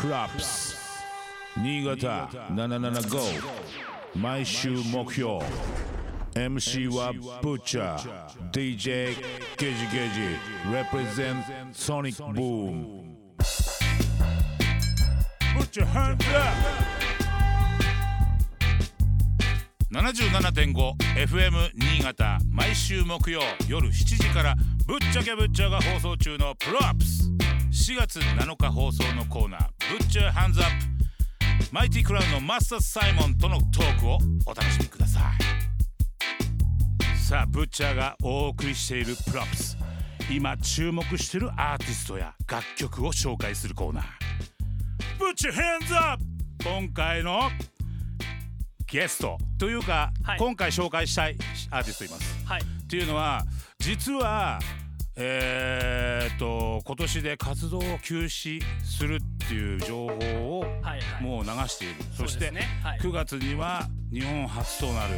プラップス新潟775毎週目標 MC はブッチャー DJ ゲジゲジ represent Sonic Boom. ブッチャーハンズアップ 77.5FM 新潟毎週木曜夜7時からぶっちゃけぶっちゃが放送中のプロアップス4月7日放送のコーナー「ブッチャーハンズアップ」マイティクラウンのマスター・サイモンとのトークをお楽しみください。さあブッチャーがお送りしているプロプス今注目しているアーティストや楽曲を紹介するコーナー「ブッチャーハンズアップ」今回のゲストというか、はい。今回紹介したいアーティストいます。はい。っていうのは実はえー、っと今年で活動を休止するっていう情報をはいはい。もう流している、そしてうですね。はい。9月には日本初となる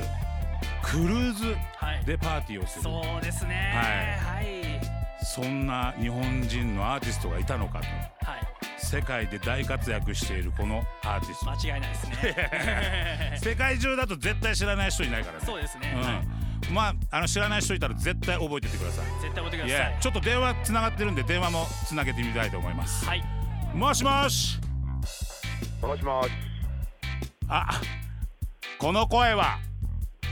クルーズはい。でパーティーをする。そうですね。はい。そんな日本人のアーティストがいたのかと。はい。世界で大活躍しているこのアーティスト。間違いないですね。世界中だと絶対知らない人いないからね。そうですね、はい。うん、まああの知らない人いたら絶対覚えててください。絶対覚えてください。やちょっと電話つながってるんで電話もつなげてみたいと思います。はい。もしもし。もしもし。あこの声は。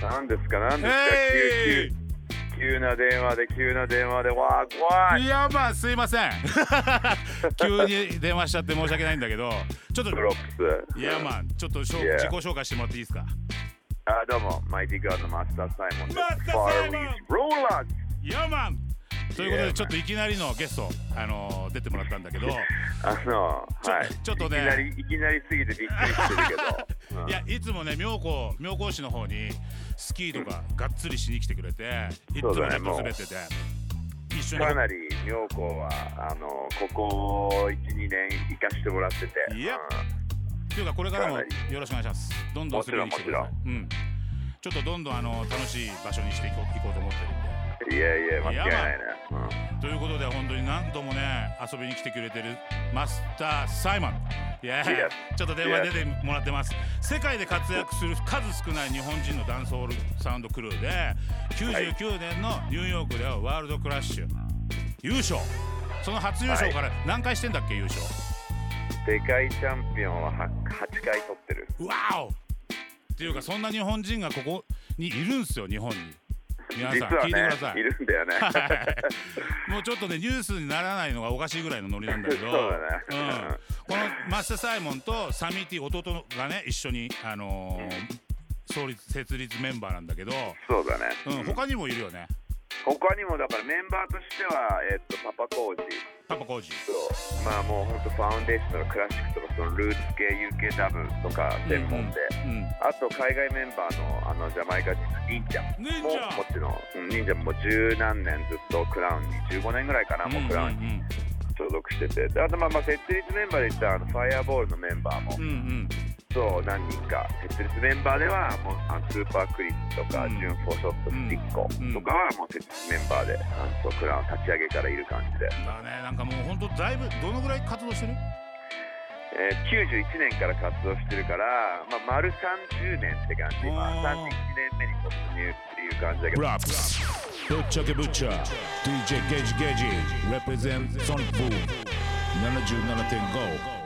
何ですか？何ですか、え急急急な電話で急な電話で。わあ怖い。いいやまあすいません。急に電話しちゃって申し訳ないんだけどちょっと props。いやまあちょっと Yeah 自己紹介してもらっていいですか？あどうも。マイティガーのマスターサイモンです。マスターサイモン。Far East Rollers いやまんということでちょっといきなりのゲストあのー出てもらったんだけど。あのちょはい。ちょっとね。いきなりいきなりすぎてびっくりしてるけど。うん。いやいつもね妙高妙高市の方にスキーとかがっつりしに来てくれていつもねそうだねもう。滑ってて一緒に。かなり妙高はあのここ12年行かしてもらってて。いやうんっていうかこれからもよろしくお願いします。どんどん滑りに来てください。うん。ちょっとどんどんあの楽しい場所にしていこういこうと思ってるんで。いやいや間違いないね。うん。ということで本当に何度もね遊びに来てくれてるマスター・サイモン。いや.ちょっと電話出てもらってます。世界で活躍する数少ない日本人のダンスホールサウンドクルーで99年のニューヨークではワールドクラッシュ。優勝。その初優勝から何回してんだっけ優勝世界チャンピオンは 8, 8回取ってる。わおっていうかそんな日本人がここにいるんすよ日本に。皆さん実は聞いてください。ねいるんだよね。もうちょっとねニュースにならないのがおかしいぐらいのノリなんだけどそうだね。うん、このマスター・サイモンとサミーティ弟がね一緒に、あのー創立設立メンバーなんだけど、そうだね。うん、他にもいるよね。他にもだからメンバーとしては、えっとパパコージパパコージとまあもう本当ファウンデーションとかクラシックとかそのルーツ系 UK ダブとか専門で、うんあと海外メンバーのあのジャマイカ人の忍者。忍も者。もちろん。うん忍者も十何年ずっとクラウンに。15年ぐらいかな、もうクラウンに。所属してて。であとまあまあ設立メンバーで言ったらあのファイアボールのメンバーも、うんうんそう何人か。設立メンバーではもうあのスーパークリスとか、うん。ジュンフォーショットスティッコうん。とかはもう設立メンバーであのそうクラウン立ち上げからいる感じで、だねなんかもう本当だいぶどのぐらい活動してる？えー、91年から活動してるから、まあ、丸30年って感じ、まあ、おー31年目に突入っていう感じだけど。プラップ。スぶっちゃけぶっちゃ。DJ ゲージゲージ。Represent Sonic Boom 77.5